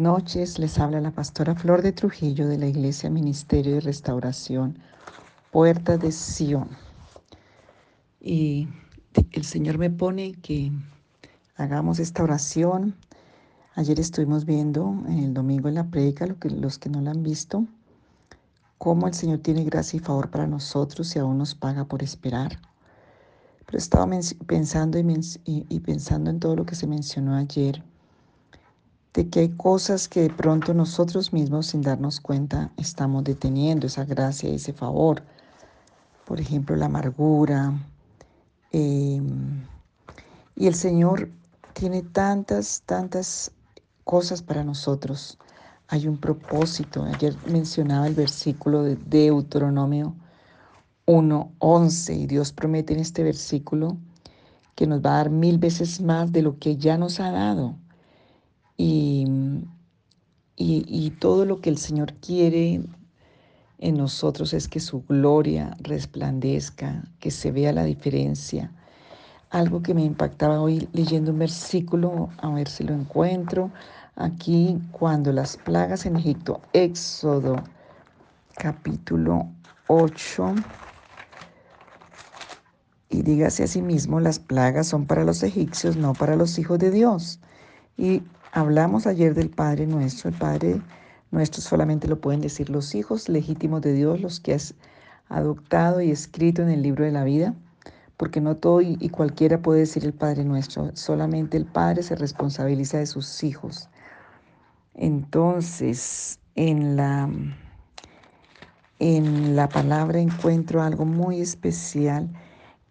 Noches, les habla la pastora Flor de Trujillo de la Iglesia Ministerio de Restauración, Puerta de Sion. Y el Señor me pone que hagamos esta oración. Ayer estuvimos viendo en el domingo en la predica, lo que, los que no la han visto, cómo el Señor tiene gracia y favor para nosotros y aún nos paga por esperar. Pero estaba pensando y pensando en todo lo que se mencionó ayer de que hay cosas que de pronto nosotros mismos sin darnos cuenta estamos deteniendo esa gracia ese favor. Por ejemplo, la amargura. Em, y el Señor tiene tantas, tantas cosas para nosotros. Hay un propósito. Ayer mencionaba el versículo de Deuteronomio 1.11 y Dios promete en este versículo que nos va a dar mil veces más de lo que ya nos ha dado. Y, y, todo lo que el Señor quiere en nosotros es que su gloria resplandezca, que se vea la diferencia. Algo que me impactaba hoy leyendo un versículo, a ver si lo encuentro, aquí cuando las plagas en Egipto, Éxodo capítulo 8, y dígase a sí mismo, las plagas son para los egipcios, no para los hijos de Dios. Y Hablamos ayer del Padre nuestro. El Padre nuestro solamente lo pueden decir los hijos legítimos de Dios, los que has adoptado y escrito en el libro de la vida, porque no todo y, cualquiera puede decir el Padre nuestro. Solamente el Padre se responsabiliza de sus hijos. Entonces, en la, en la palabra encuentro algo muy especial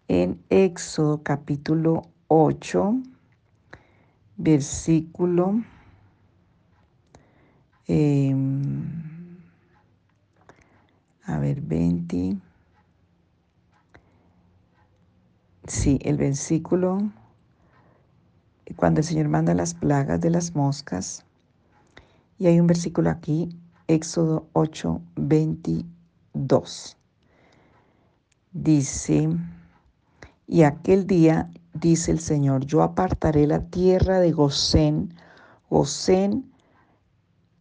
en Éxodo capítulo 8 versículo em, a ver, 20. Sí, el versículo, cuando el Señor manda las plagas de las moscas, y hay un versículo aquí, Éxodo 8, 22. Dice, y aquel día dice el Señor, yo apartaré la tierra de Gosén, Gosén,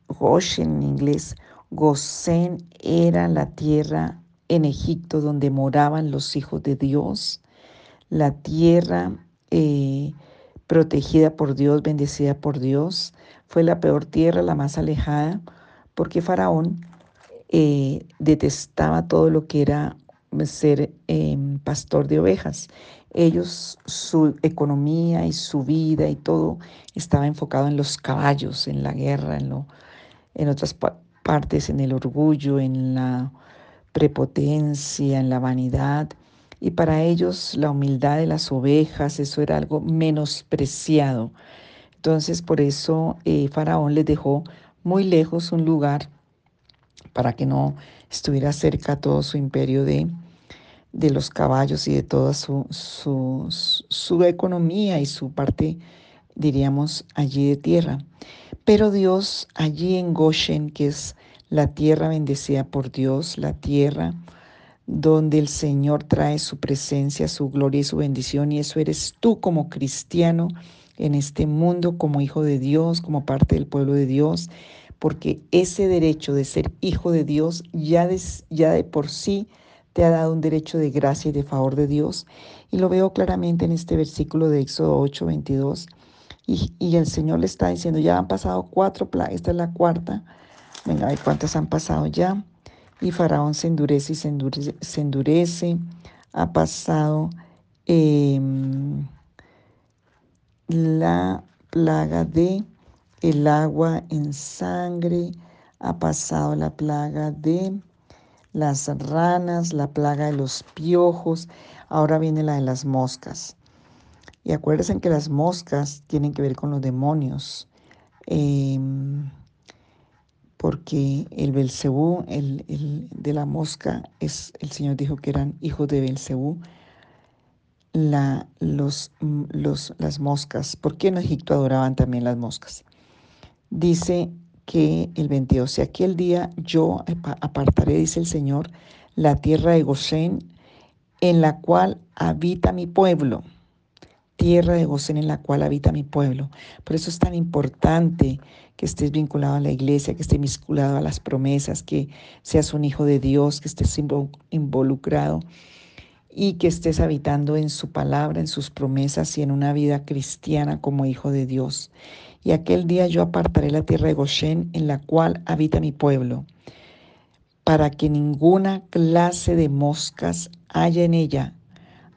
Goshen en inglés, Gosén era la tierra en Egipto donde moraban los hijos de Dios, la tierra eh, protegida por Dios, bendecida por Dios, fue la peor tierra, la más alejada, porque Faraón eh, detestaba todo lo que era ser em, pastor de ovejas. Ellos, su economía y su vida y todo estaba enfocado en los caballos, en la guerra, en, lo, en otras partes, en el orgullo, en la prepotencia, en la vanidad. Y para ellos la humildad de las ovejas, eso era algo menospreciado. Entonces por eso eh, Faraón les dejó muy lejos un lugar para que no estuviera cerca todo su imperio de, de los caballos y de toda su, su, economía y su parte, diríamos, allí de tierra. Pero Dios allí en Goshen, que es la tierra bendecida por Dios, la tierra donde el Señor trae su presencia, su gloria y su bendición, y eso eres tú como cristiano en este mundo, como hijo de Dios, como parte del pueblo de Dios, porque ese derecho de ser hijo de Dios ya ya de por sí te ha dado un derecho de gracia y de favor de Dios. Y lo veo claramente en este versículo de Éxodo 8, 22. Y, el Señor le está diciendo, ya han pasado cuatro plagas, esta es la cuarta. Venga, a ver cuántas han pasado ya. Y Faraón se endurece y se endurece. Se endurece. Ha pasado em, la plaga de el agua en sangre. Ha pasado la plaga de las ranas, la plaga de los piojos, ahora viene la de las moscas. Y acuérdense que las moscas tienen que ver con los demonios, em, porque el Belcebú, el, de la mosca, es, el Señor dijo que eran hijos de Belcebú. La, los, los, las moscas, ¿por qué en Egipto adoraban también las moscas? Dice que el 22, si aquel día yo apartaré, dice el Señor, la tierra de Gosén, en la cual habita mi pueblo. tierra de Gosén en la cual habita mi pueblo. Por eso es tan importante que estés vinculado a la iglesia, que estés vinculado a las promesas, que seas un hijo de Dios, que estés involucrado y que estés habitando en su palabra, en sus promesas y en una vida cristiana como hijo de Dios. Y aquel día yo apartaré la tierra de Goshen en la cual habita mi pueblo, para que ninguna clase de moscas haya en ella,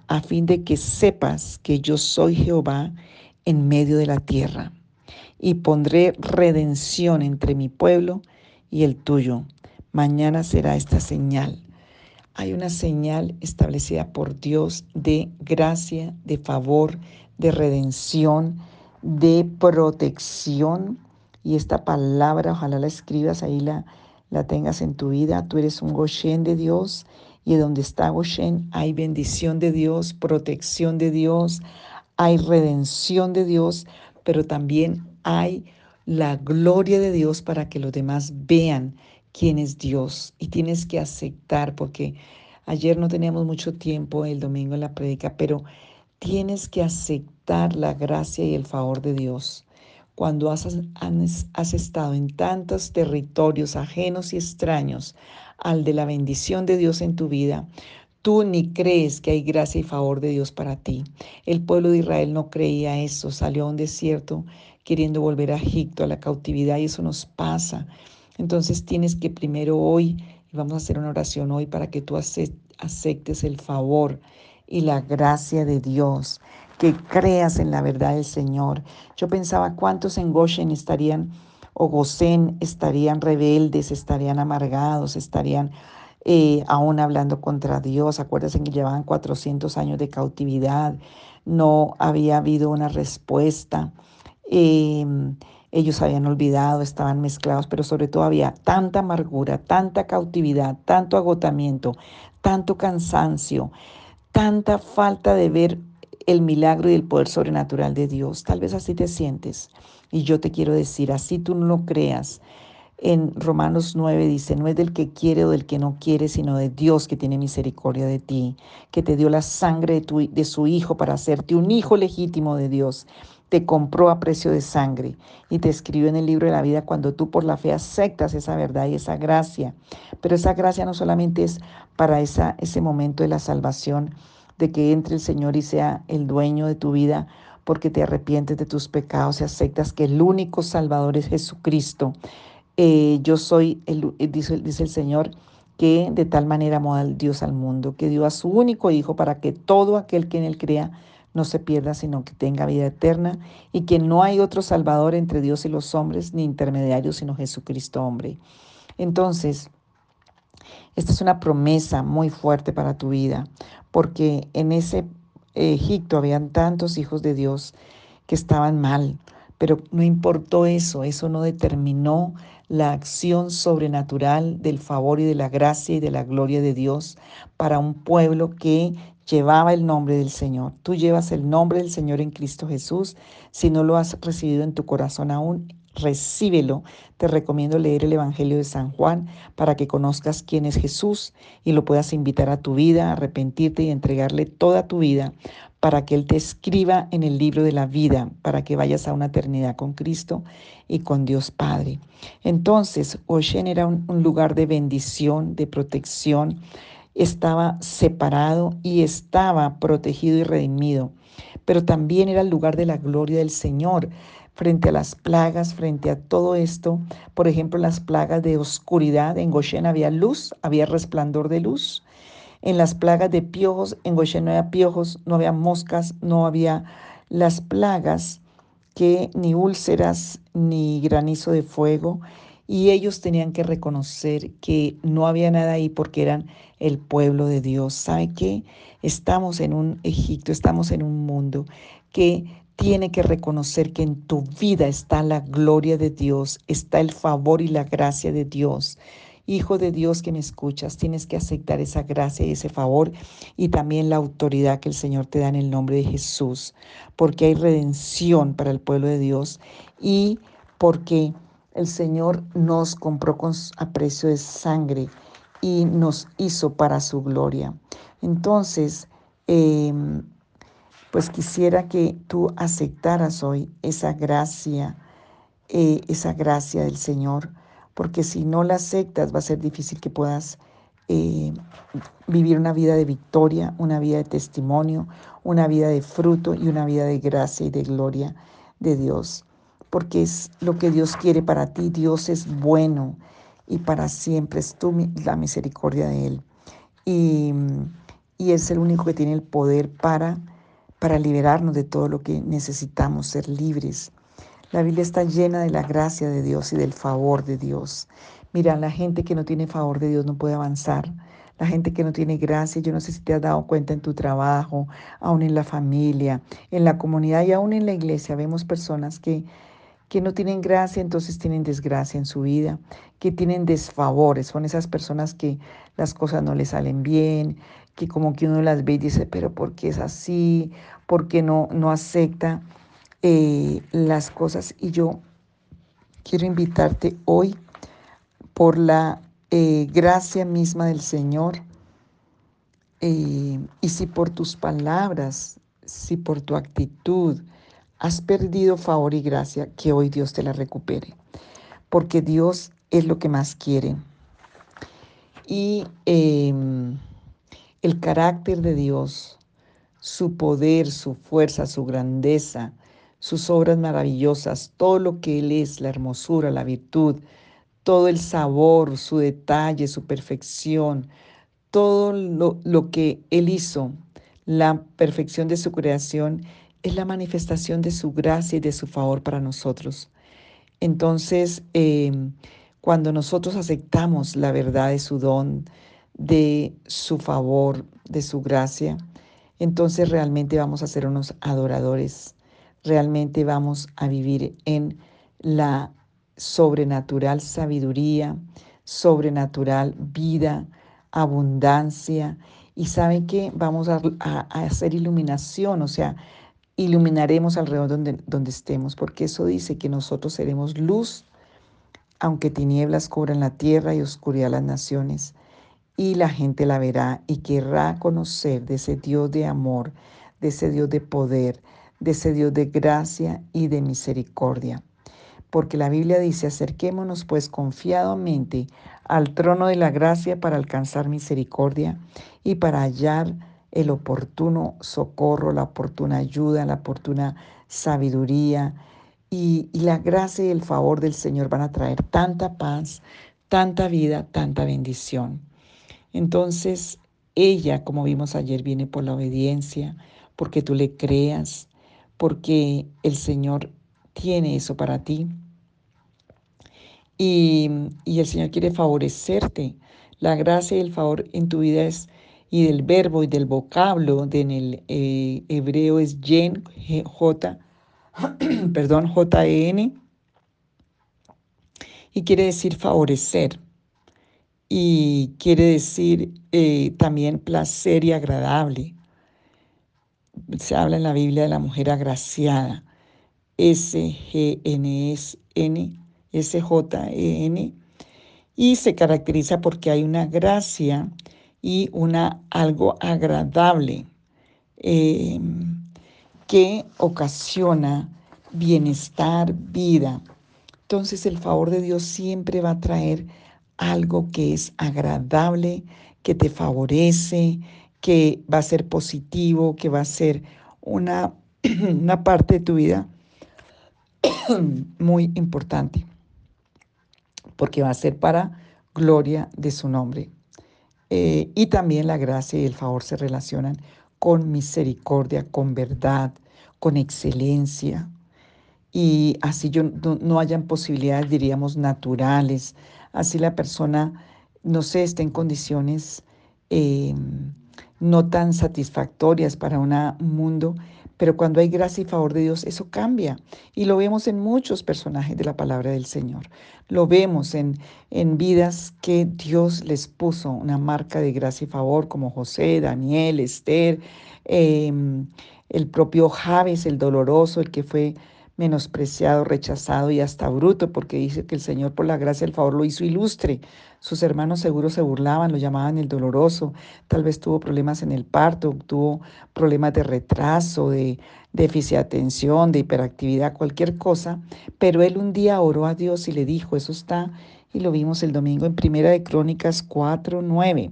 a fin de que sepas que yo soy Jehová en medio de la tierra. Y pondré redención entre mi pueblo y el tuyo. Mañana será esta señal hay una señal establecida por Dios de gracia, de favor, de redención, de protección. Y esta palabra, ojalá la escribas, ahí la, la tengas en tu vida. Tú eres un Goshen de Dios y donde está Goshen hay bendición de Dios, protección de Dios, hay redención de Dios, pero también hay la gloria de Dios para que los demás vean quién es Dios y tienes que aceptar, porque ayer no teníamos mucho tiempo el domingo en la prédica, pero tienes que aceptar la gracia y el favor de Dios. Cuando has, has estado en tantos territorios ajenos y extraños al de la bendición de Dios en tu vida, Tú ni crees que hay gracia y favor de Dios para ti. El pueblo de Israel no creía eso, salió a un desierto queriendo volver a Egipto, a la cautividad, y eso nos pasa. Entonces tienes que primero hoy, y vamos a hacer una oración hoy para que tú aceptes el favor y la gracia de Dios, que creas en la verdad del Señor. Yo pensaba cuántos en Goshen estarían o Gosén estarían rebeldes, estarían amargados, estarían eh, aún hablando contra Dios. Acuérdense que llevaban 400 años de cautividad, no había habido una respuesta. Eh, ellos habían olvidado, estaban mezclados, pero sobre todo había tanta amargura, tanta cautividad, tanto agotamiento, tanto cansancio, tanta falta de ver el milagro y el poder sobrenatural de Dios. Tal vez así te sientes. Y yo te quiero decir, así tú no lo creas. En Romanos 9 dice, no es del que quiere o del que no quiere, sino de Dios que tiene misericordia de ti, que te dio la sangre de, de su Hijo para hacerte un hijo legítimo de Dios te compró a precio de sangre y te escribió en el libro de la vida cuando tú por la fe aceptas esa verdad y esa gracia. Pero esa gracia no solamente es para esa, ese momento de la salvación, de que entre el Señor y sea el dueño de tu vida, porque te arrepientes de tus pecados y aceptas que el único Salvador es Jesucristo. Eh, yo soy, el, dice, dice el Señor, que de tal manera amó Dios al mundo, que dio a su único Hijo para que todo aquel que en él crea no se pierda, sino que tenga vida eterna, y que no hay otro Salvador entre Dios y los hombres, ni intermediario, sino Jesucristo hombre. Entonces, esta es una promesa muy fuerte para tu vida, porque en ese Egipto habían tantos hijos de Dios que estaban mal, pero no importó eso, eso no determinó la acción sobrenatural del favor y de la gracia y de la gloria de Dios para un pueblo que llevaba el nombre del Señor. Tú llevas el nombre del Señor en Cristo Jesús. Si no lo has recibido en tu corazón aún, recíbelo. Te recomiendo leer el Evangelio de San Juan para que conozcas quién es Jesús y lo puedas invitar a tu vida, arrepentirte y entregarle toda tu vida para que Él te escriba en el libro de la vida, para que vayas a una eternidad con Cristo y con Dios Padre. Entonces, Oshen era un, un lugar de bendición, de protección, estaba separado y estaba protegido y redimido, pero también era el lugar de la gloria del Señor frente a las plagas, frente a todo esto. Por ejemplo, las plagas de oscuridad, en Goshen había luz, había resplandor de luz. En las plagas de piojos, en Goshen no había piojos, no había moscas, no había las plagas que ni úlceras ni granizo de fuego y ellos tenían que reconocer que no había nada ahí porque eran el pueblo de Dios. ¿Sabe qué? Estamos en un Egipto, estamos en un mundo que tiene que reconocer que en tu vida está la gloria de Dios, está el favor y la gracia de Dios. Hijo de Dios que me escuchas, tienes que aceptar esa gracia y ese favor y también la autoridad que el Señor te da en el nombre de Jesús, porque hay redención para el pueblo de Dios y porque el Señor nos compró con, a precio de sangre y nos hizo para su gloria. Entonces, em, Pues quisiera que tú aceptaras hoy esa gracia, eh, esa gracia del Señor, porque si no la aceptas va a ser difícil que puedas eh, vivir una vida de victoria, una vida de testimonio, una vida de fruto y una vida de gracia y de gloria de Dios, porque es lo que Dios quiere para ti. Dios es bueno y para siempre es tu, la misericordia de Él. Y, y es el único que tiene el poder para, para liberarnos de todo lo que necesitamos, ser libres. La Biblia está llena de la gracia de Dios y del favor de Dios. Mira, la gente que no tiene favor de Dios no puede avanzar. La gente que no tiene gracia, yo no sé si te has dado cuenta en tu trabajo, aún en la familia, en la comunidad y aún en la iglesia, vemos personas que, que no tienen gracia, entonces tienen desgracia en su vida, que tienen desfavores, son esas personas que las cosas no les salen bien, que como que uno las ve y dice, pero ¿por qué es así? ¿Por qué no, no acepta eh, las cosas? Y yo quiero invitarte hoy por la eh, gracia misma del Señor. Eh, y si por tus palabras, si por tu actitud has perdido favor y gracia, que hoy Dios te la recupere. Porque Dios es lo que más quiere. Y em, el carácter de Dios, su poder, su fuerza, su grandeza, sus obras maravillosas, todo lo que Él es, la hermosura, la virtud, todo el sabor, su detalle, su perfección, todo lo, que Él hizo, la perfección de su creación, es la manifestación de su gracia y de su favor para nosotros. Entonces, em, cuando nosotros aceptamos la verdad de su don, de su favor, de su gracia, entonces realmente vamos a ser unos adoradores, realmente vamos a vivir en la sobrenatural sabiduría, sobrenatural vida, abundancia. Y saben que vamos a, hacer iluminación, o sea, iluminaremos alrededor donde, donde estemos, porque eso dice que nosotros seremos luz, aunque tinieblas cubran la tierra y oscuridad las naciones. Y la gente la verá y querrá conocer de ese Dios de amor, de ese Dios de poder, de ese Dios de gracia y de misericordia porque la Biblia dice, acerquémonos pues confiadamente al trono de la gracia para alcanzar misericordia y para hallar el oportuno socorro, la oportuna ayuda, la oportuna sabiduría. Y, la gracia y el favor del Señor van a traer tanta paz, tanta vida, tanta bendición. Entonces, ella, como vimos ayer, viene por la obediencia, porque tú le creas, porque el Señor tiene eso para ti. Y, el Señor quiere favorecerte. La gracia y el favor en tu vida es, y del verbo y del vocablo, de en el eh, hebreo es yen, J, perdón, J-E-N, y quiere decir favorecer. Y quiere decir eh, también placer y agradable. Se habla en la Biblia de la mujer agraciada. S-G-N-S-N S-J-E-N, y se caracteriza porque hay una gracia y una algo agradable em, que ocasiona bienestar, vida. Entonces el favor de Dios siempre va a traer algo que es agradable, que te favorece, que va a ser positivo, que va a ser una, una parte de tu vida muy importante porque va a ser para gloria de su nombre. Eh, y también la gracia y el favor se relacionan con misericordia, con verdad, con excelencia. Y así yo, no, hayan posibilidades, diríamos, naturales. Así la persona, no sé, está en condiciones eh, no tan satisfactorias para un mundo pero cuando hay gracia y favor de Dios, eso cambia. Y lo vemos en muchos personajes de la palabra del Señor. Lo vemos en, en vidas que Dios les puso una marca de gracia y favor, como José, Daniel, Esther, em, el propio Javes, el doloroso, el que fue menospreciado, rechazado y hasta bruto, porque dice que el Señor por la gracia y el favor lo hizo ilustre. Sus hermanos seguro se burlaban, lo llamaban el doloroso, tal vez tuvo problemas en el parto, tuvo problemas de retraso, de déficit de atención, de hiperactividad, cualquier cosa, pero él un día oró a Dios y le dijo, eso está, y lo vimos el domingo en Primera de Crónicas 4, 9.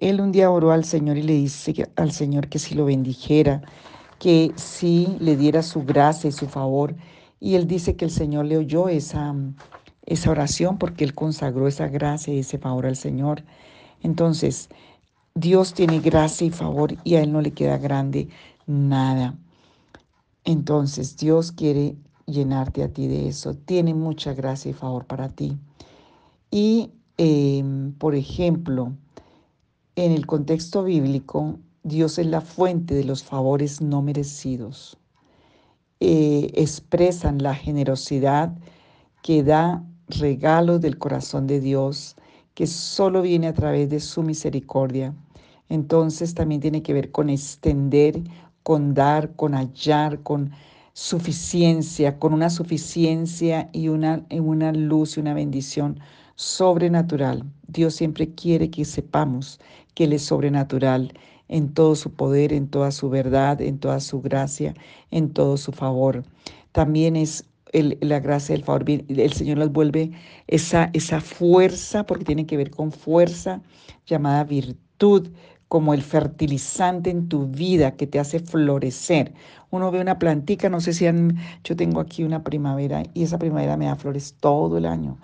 Él un día oró al Señor y le dice al Señor que si lo bendijera, que sí le diera su gracia y su favor. Y él dice que el Señor le oyó esa, esa oración porque él consagró esa gracia y ese favor al Señor. Entonces, Dios tiene gracia y favor y a él no le queda grande nada. Entonces, Dios quiere llenarte a ti de eso. Tiene mucha gracia y favor para ti. Y, em, por ejemplo, en el contexto bíblico, Dios es la fuente de los favores no merecidos. Eh, expresan la generosidad que da regalos del corazón de Dios, que solo viene a través de su misericordia. Entonces también tiene que ver con extender, con dar, con hallar, con suficiencia, con una suficiencia y una, una luz y una bendición sobrenatural. Dios siempre quiere que sepamos que Él es sobrenatural en todo su poder, en toda su verdad, en toda su gracia, en todo su favor. También es la gracia del favor, el Señor nos vuelve esa, esa fuerza, porque tiene que ver con fuerza llamada virtud, como el fertilizante en tu vida que te hace florecer. Uno ve una plantica, no sé si han, yo tengo aquí una primavera y esa primavera me da flores todo el año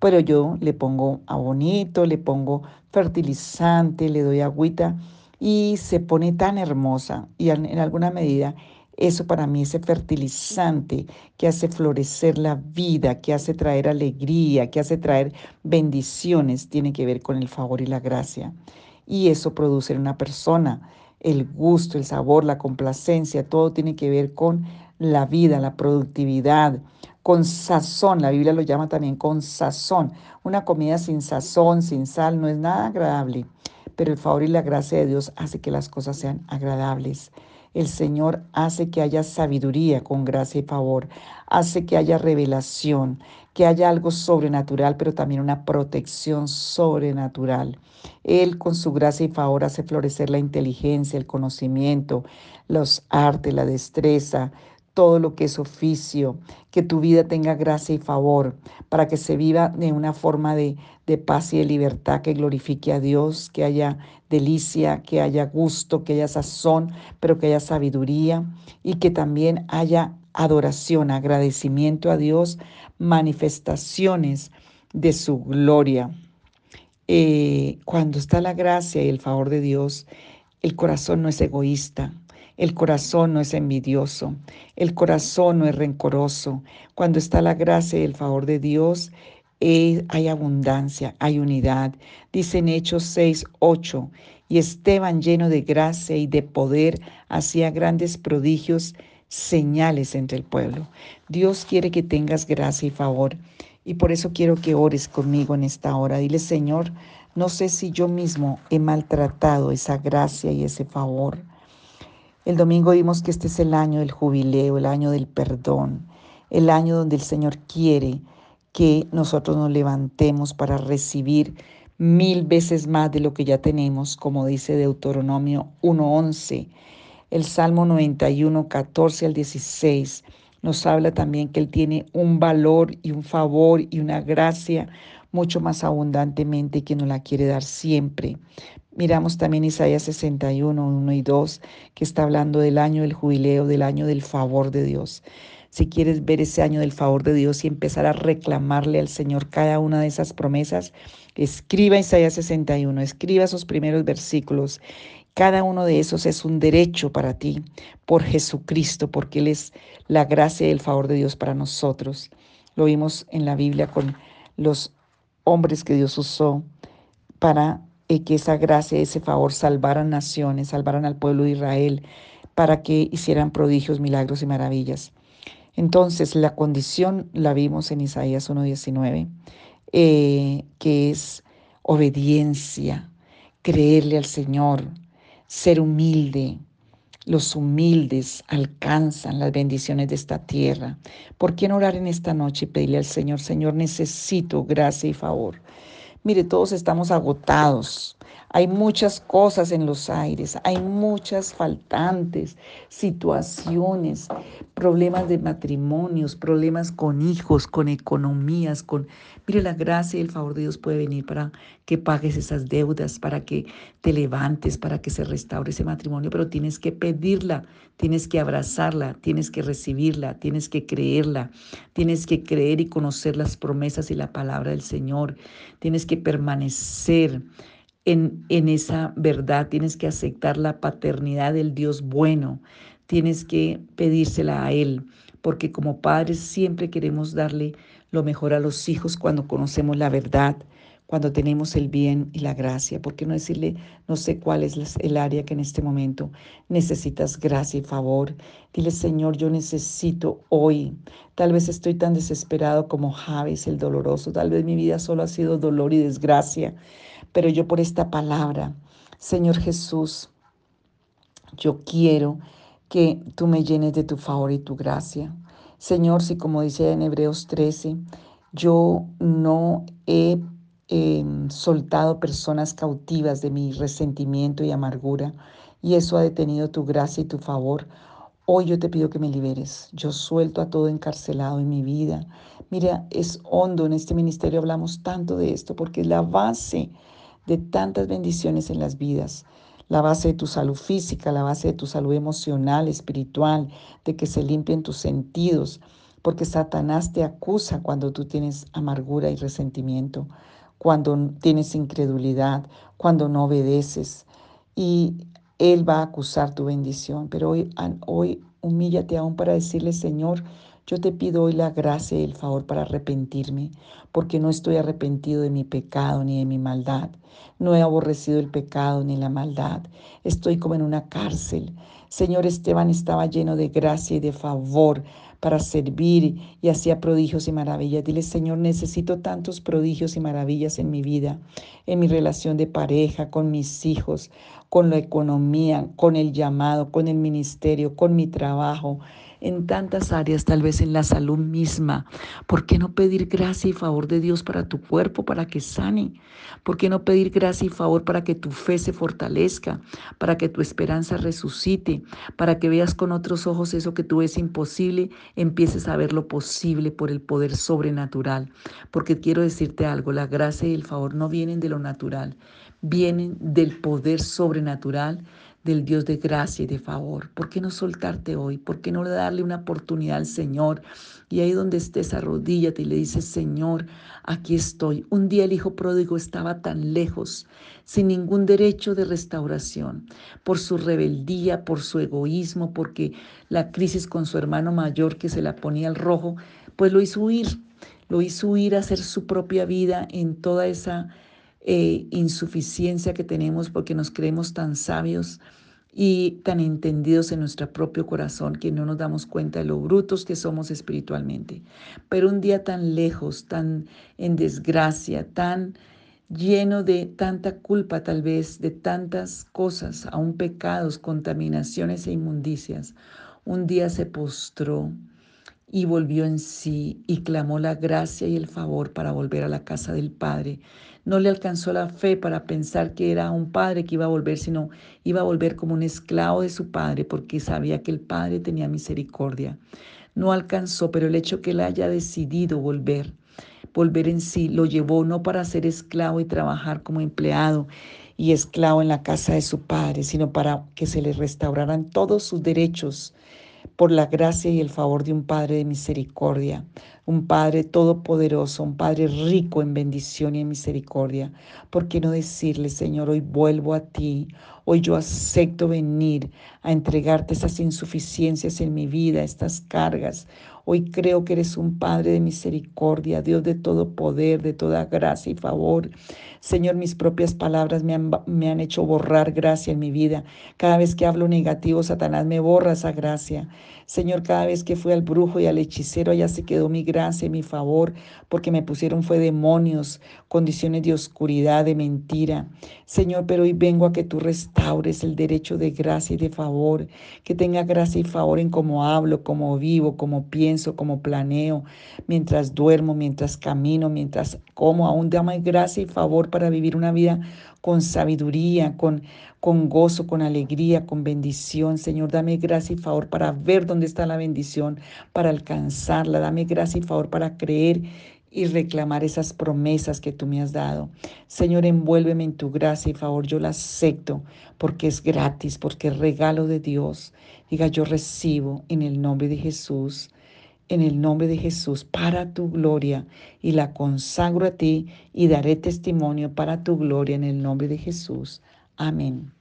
pero yo le pongo abonito, le pongo fertilizante, le doy agüita y se pone tan hermosa y en alguna medida eso para mí, ese fertilizante que hace florecer la vida, que hace traer alegría, que hace traer bendiciones, tiene que ver con el favor y la gracia. Y eso produce en una persona el gusto, el sabor, la complacencia, todo tiene que ver con la vida, la productividad, con sazón. La Biblia lo llama también con sazón. Una comida sin sazón, sin sal, no es nada agradable pero el favor y la gracia de Dios hace que las cosas sean agradables. El Señor hace que haya sabiduría con gracia y favor, hace que haya revelación, que haya algo sobrenatural, pero también una protección sobrenatural. Él con su gracia y favor hace florecer la inteligencia, el conocimiento, los artes, la destreza, todo lo que es oficio, que tu vida tenga gracia y favor, para que se viva de una forma de, paz y de libertad que glorifique a Dios, que haya delicia, que haya gusto, que haya sazón, pero que haya sabiduría y que también haya adoración, agradecimiento a Dios, manifestaciones de su gloria. Eh, cuando está la gracia y el favor de Dios, el corazón no es egoísta, el corazón no es envidioso, el corazón no es rencoroso. Cuando está la gracia y el favor de Dios, eh, hay abundancia, hay unidad. Dice en Hechos 6, 8, y Esteban lleno de gracia y de poder hacía grandes prodigios, señales entre el pueblo. Dios quiere que tengas gracia y favor. Y por eso quiero que ores conmigo en esta hora. Dile, Señor, no sé si yo mismo he maltratado esa gracia y ese favor. El domingo vimos que este es el año del jubileo, el año del perdón, el año donde el Señor quiere que nosotros nos levantemos para recibir mil veces más de lo que ya tenemos, como dice Deuteronomio 1.11. El Salmo 91, 14 al 16 nos habla también que Él tiene un valor y un favor y una gracia mucho más abundantemente que nos la quiere dar siempre. Miramos también Isaías 61, 1 y 2, que está hablando del año del jubileo, del año del favor de Dios. Si quieres ver ese año del favor de Dios y empezar a reclamarle al Señor cada una de esas promesas, escriba Isaías 61, escriba esos primeros versículos. Cada uno de esos es un derecho para ti por Jesucristo, porque Él es la gracia y el favor de Dios para nosotros. Lo vimos en la Biblia con los hombres que Dios usó para y que esa gracia, ese favor salvaran naciones, salvaran al pueblo de Israel, para que hicieran prodigios, milagros y maravillas. Entonces, la condición la vimos en Isaías 1.19, eh, que es obediencia, creerle al Señor, ser humilde, los humildes alcanzan las bendiciones de esta tierra. ¿Por qué no orar en esta noche y pedirle al Señor, Señor, necesito gracia y favor? Mire, todos estamos agotados. Hay muchas cosas en los aires, hay muchas faltantes, situaciones, problemas de matrimonios, problemas con hijos, con economías, con... Mire, la gracia y el favor de Dios puede venir para que pagues esas deudas, para que te levantes, para que se restaure ese matrimonio, pero tienes que pedirla, tienes que abrazarla, tienes que recibirla, tienes que creerla, tienes que creer y conocer las promesas y la palabra del Señor, tienes que permanecer en, esa verdad, tienes que aceptar la paternidad del Dios bueno, tienes que pedírsela a Él, porque como padres siempre queremos darle lo mejor a los hijos cuando conocemos la verdad, cuando tenemos el bien y la gracia. ¿Por qué no decirle, no sé cuál es el área que en este momento necesitas gracia y favor? Dile, Señor, yo necesito hoy. Tal vez estoy tan desesperado como Javes, el doloroso. Tal vez mi vida solo ha sido dolor y desgracia. Pero yo por esta palabra, Señor Jesús, yo quiero que tú me llenes de tu favor y tu gracia. Señor, si como dice en Hebreos 13, yo no he em, soltado personas cautivas de mi resentimiento y amargura, y eso ha detenido tu gracia y tu favor, hoy yo te pido que me liberes. Yo suelto a todo encarcelado en mi vida. Mira, es hondo, en este ministerio hablamos tanto de esto porque es la base de tantas bendiciones en las vidas la base de tu salud física, la base de tu salud emocional, espiritual, de que se limpien tus sentidos, porque Satanás te acusa cuando tú tienes amargura y resentimiento, cuando tienes incredulidad, cuando no obedeces. Y él va a acusar tu bendición. Pero hoy, hoy humíllate aún para decirle, Señor, yo te pido hoy la gracia y el favor para arrepentirme, porque no estoy arrepentido de mi pecado ni de mi maldad. No he aborrecido el pecado ni la maldad. Estoy como en una cárcel. Señor Esteban estaba lleno de gracia y de favor para servir y hacía prodigios y maravillas. Dile, Señor, necesito tantos prodigios y maravillas en mi vida, en mi relación de pareja, con mis hijos, con la economía, con el llamado, con el ministerio, con mi trabajo en tantas áreas, tal vez en la salud misma. ¿Por qué no pedir gracia y favor de Dios para tu cuerpo, para que sane? ¿Por qué no pedir gracia y favor para que tu fe se fortalezca, para que tu esperanza resucite, para que veas con otros ojos eso que tú ves imposible, empieces a ver lo posible por el poder sobrenatural? Porque quiero decirte algo, la gracia y el favor no vienen de lo natural, vienen del poder sobrenatural del Dios de gracia y de favor. ¿Por qué no soltarte hoy? ¿Por qué no darle una oportunidad al Señor? Y ahí donde estés, arrodíllate y le dices, Señor, aquí estoy. Un día el hijo pródigo estaba tan lejos, sin ningún derecho de restauración, por su rebeldía, por su egoísmo, porque la crisis con su hermano mayor que se la ponía al rojo, pues lo hizo huir, lo hizo huir a hacer su propia vida en toda esa eh, insuficiencia que tenemos porque nos creemos tan sabios y tan entendidos en nuestro propio corazón que no nos damos cuenta de lo brutos que somos espiritualmente. Pero un día tan lejos, tan en desgracia, tan lleno de tanta culpa tal vez, de tantas cosas, aún pecados, contaminaciones e inmundicias, un día se postró y volvió en sí y clamó la gracia y el favor para volver a la casa del Padre. No le alcanzó la fe para pensar que era un padre que iba a volver, sino iba a volver como un esclavo de su padre porque sabía que el Padre tenía misericordia. No alcanzó, pero el hecho que él haya decidido volver, volver en sí, lo llevó no para ser esclavo y trabajar como empleado y esclavo en la casa de su padre, sino para que se le restauraran todos sus derechos por la gracia y el favor de un Padre de misericordia, un Padre todopoderoso, un Padre rico en bendición y en misericordia. ¿Por qué no decirle, Señor, hoy vuelvo a ti, hoy yo acepto venir a entregarte esas insuficiencias en mi vida, estas cargas? Hoy creo que eres un Padre de misericordia, Dios de todo poder, de toda gracia y favor. Señor, mis propias palabras me han, hecho borrar gracia en mi vida. Cada vez que hablo negativo, Satanás me borra esa gracia. Señor, cada vez que fui al brujo y al hechicero, allá se quedó mi gracia y mi favor, porque me pusieron fue demonios, condiciones de oscuridad, de mentira. Señor, pero hoy vengo a que tú restaures el derecho de gracia y de favor, que tenga gracia y favor en cómo hablo, cómo vivo, cómo pienso, cómo planeo, mientras duermo, mientras camino, mientras como. Aún dame gracia y favor para vivir una vida con sabiduría, con, con gozo, con alegría, con bendición. Señor, dame gracia y favor para ver dónde está la bendición, para alcanzarla. Dame gracia y favor para creer y reclamar esas promesas que tú me has dado. Señor, envuélveme en tu gracia y favor. Yo la acepto porque es gratis, porque es regalo de Dios. Diga, yo recibo en el nombre de Jesús en el nombre de Jesús para tu gloria y la consagro a ti y daré testimonio para tu gloria en el nombre de Jesús. Amén.